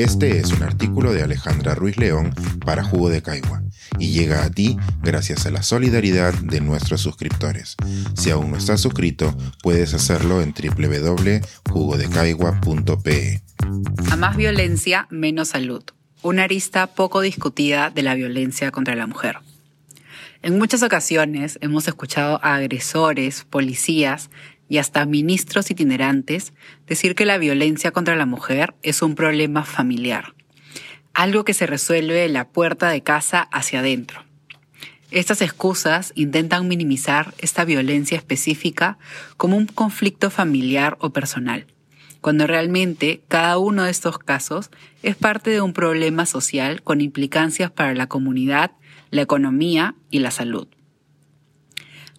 Este es un artículo de Alejandra Ruiz León para Jugo de Caigua y llega a ti gracias a la solidaridad de nuestros suscriptores. Si aún no estás suscrito, puedes hacerlo en www.jugodecaigua.pe. A más violencia, menos salud. Una arista poco discutida de la violencia contra la mujer. En muchas ocasiones hemos escuchado a agresores, policías y hasta ministros itinerantes decir que la violencia contra la mujer es un problema familiar, algo que se resuelve de la puerta de casa hacia adentro. Estas excusas intentan minimizar esta violencia específica como un conflicto familiar o personal, cuando realmente cada uno de estos casos es parte de un problema social con implicancias para la comunidad, la economía y la salud.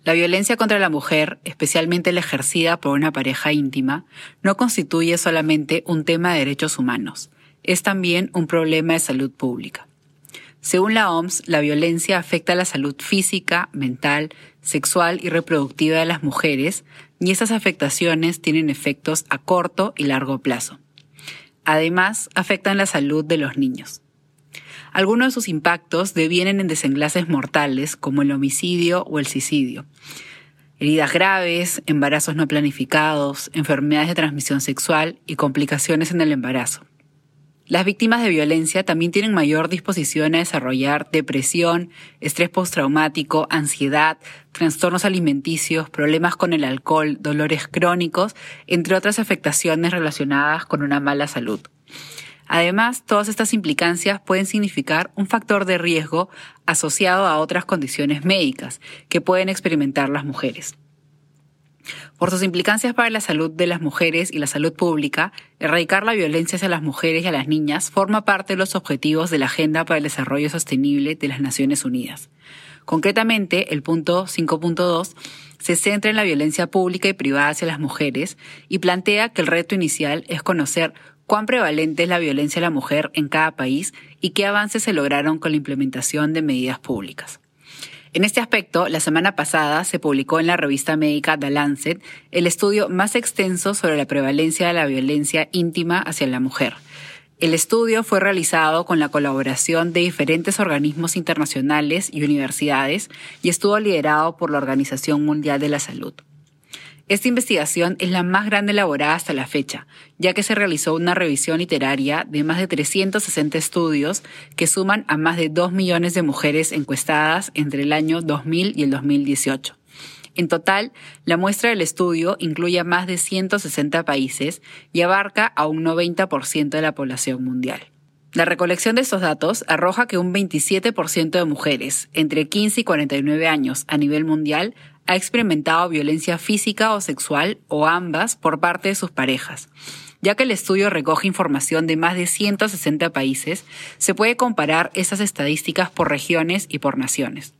La violencia contra la mujer, especialmente la ejercida por una pareja íntima, no constituye solamente un tema de derechos humanos, es también un problema de salud pública. Según la OMS, la violencia afecta a la salud física, mental, sexual y reproductiva de las mujeres, y esas afectaciones tienen efectos a corto y largo plazo. Además, afectan la salud de los niños. Algunos de sus impactos devienen en desenlaces mortales como el homicidio o el suicidio, heridas graves, embarazos no planificados, enfermedades de transmisión sexual y complicaciones en el embarazo. Las víctimas de violencia también tienen mayor disposición a desarrollar depresión, estrés postraumático, ansiedad, trastornos alimenticios, problemas con el alcohol, dolores crónicos, entre otras afectaciones relacionadas con una mala salud. Además, todas estas implicancias pueden significar un factor de riesgo asociado a otras condiciones médicas que pueden experimentar las mujeres. Por sus implicancias para la salud de las mujeres y la salud pública, erradicar la violencia hacia las mujeres y a las niñas forma parte de los objetivos de la Agenda para el Desarrollo Sostenible de las Naciones Unidas. Concretamente, el punto 5.2 se centra en la violencia pública y privada hacia las mujeres y plantea que el reto inicial es conocer cuán prevalente es la violencia a la mujer en cada país y qué avances se lograron con la implementación de medidas públicas. En este aspecto, la semana pasada se publicó en la revista médica The Lancet el estudio más extenso sobre la prevalencia de la violencia íntima hacia la mujer. El estudio fue realizado con la colaboración de diferentes organismos internacionales y universidades y estuvo liderado por la Organización Mundial de la Salud. Esta investigación es la más grande elaborada hasta la fecha, ya que se realizó una revisión literaria de más de 360 estudios que suman a más de 2 millones de mujeres encuestadas entre el año 2000 y el 2018. En total, la muestra del estudio incluye a más de 160 países y abarca a un 90% de la población mundial. La recolección de estos datos arroja que un 27% de mujeres entre 15 y 49 años a nivel mundial ha experimentado violencia física o sexual o ambas por parte de sus parejas. Ya que el estudio recoge información de más de 160 países, se puede comparar esas estadísticas por regiones y por naciones.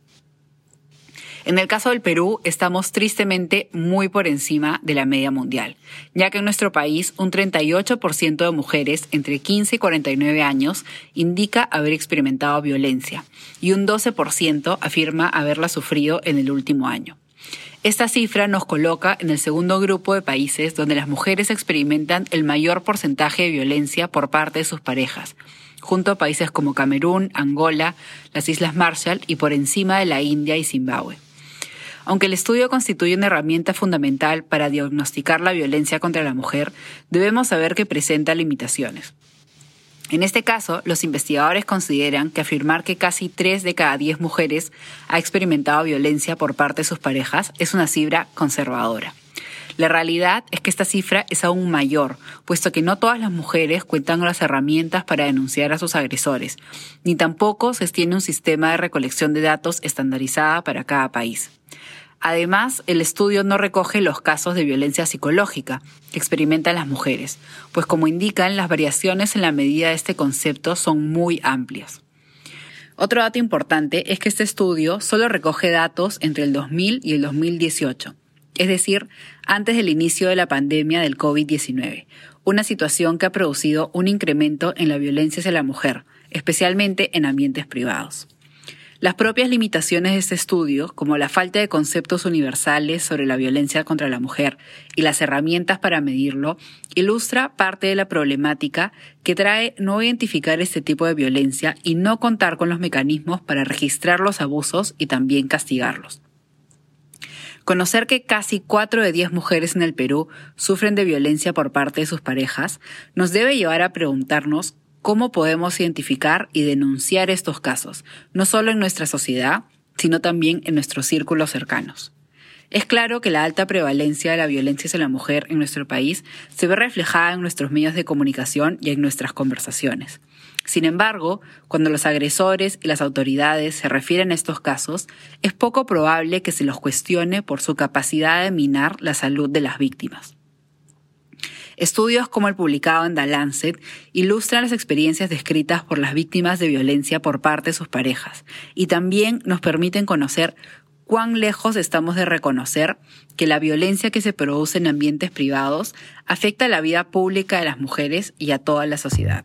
En el caso del Perú, estamos tristemente muy por encima de la media mundial, ya que en nuestro país un 38% de mujeres entre 15 y 49 años indica haber experimentado violencia y un 12% afirma haberla sufrido en el último año. Esta cifra nos coloca en el segundo grupo de países donde las mujeres experimentan el mayor porcentaje de violencia por parte de sus parejas, junto a países como Camerún, Angola, las Islas Marshall y por encima de la India y Zimbabue. Aunque el estudio constituye una herramienta fundamental para diagnosticar la violencia contra la mujer, debemos saber que presenta limitaciones. En este caso, los investigadores consideran que afirmar que casi 3 de cada 10 mujeres ha experimentado violencia por parte de sus parejas es una cifra conservadora. La realidad es que esta cifra es aún mayor, puesto que no todas las mujeres cuentan con las herramientas para denunciar a sus agresores, ni tampoco se tiene un sistema de recolección de datos estandarizada para cada país. Además, el estudio no recoge los casos de violencia psicológica que experimentan las mujeres, pues como indican, las variaciones en la medida de este concepto son muy amplias. Otro dato importante es que este estudio solo recoge datos entre el 2000 y el 2018, es decir, antes del inicio de la pandemia del COVID-19, una situación que ha producido un incremento en la violencia hacia la mujer, especialmente en ambientes privados. Las propias limitaciones de este estudio, como la falta de conceptos universales sobre la violencia contra la mujer y las herramientas para medirlo, ilustra parte de la problemática que trae no identificar este tipo de violencia y no contar con los mecanismos para registrar los abusos y también castigarlos. Conocer que casi 4 de 10 mujeres en el Perú sufren de violencia por parte de sus parejas nos debe llevar a preguntarnos cómo podemos identificar y denunciar estos casos, no solo en nuestra sociedad, sino también en nuestros círculos cercanos. Es claro que la alta prevalencia de la violencia hacia la mujer en nuestro país se ve reflejada en nuestros medios de comunicación y en nuestras conversaciones. Sin embargo, cuando los agresores y las autoridades se refieren a estos casos, es poco probable que se los cuestione por su capacidad de minar la salud de las víctimas. Estudios como el publicado en The Lancet ilustran las experiencias descritas por las víctimas de violencia por parte de sus parejas y también nos permiten conocer cuán lejos estamos de reconocer que la violencia que se produce en ambientes privados afecta a la vida pública de las mujeres y a toda la sociedad.